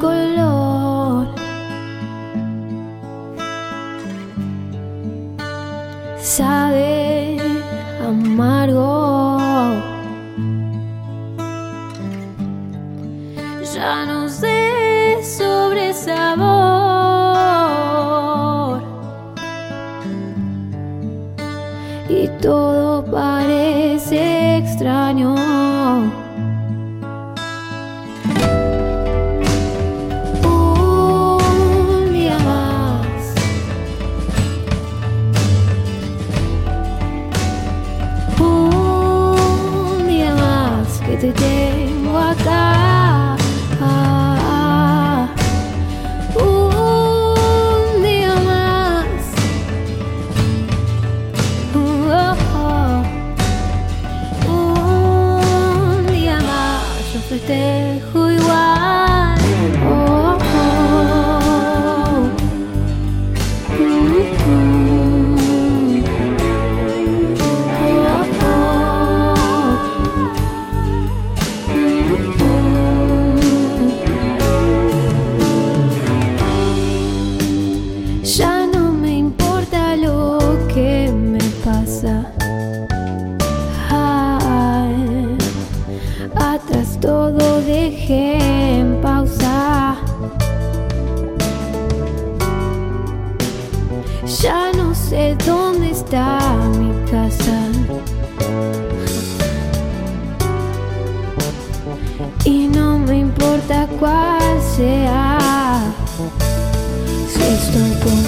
color. Sabe amargo. Ya no sé sobre sabor. Y todo parece extraño. the day atrás todo dejé en pausa. Ya no sé dónde está mi casa. Y no me importa cuál sea. Si estoy con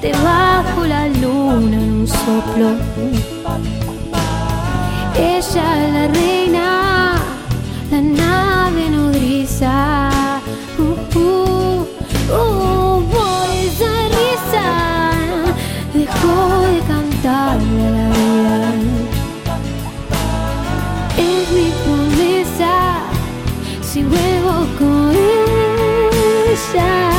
debajo la luna en un soplo. Ella la reina, la nave nodriza. Uh, uh, uh, por esa risa dejó de cantarle a la vida. Es mi promesa si vuelvo con ella.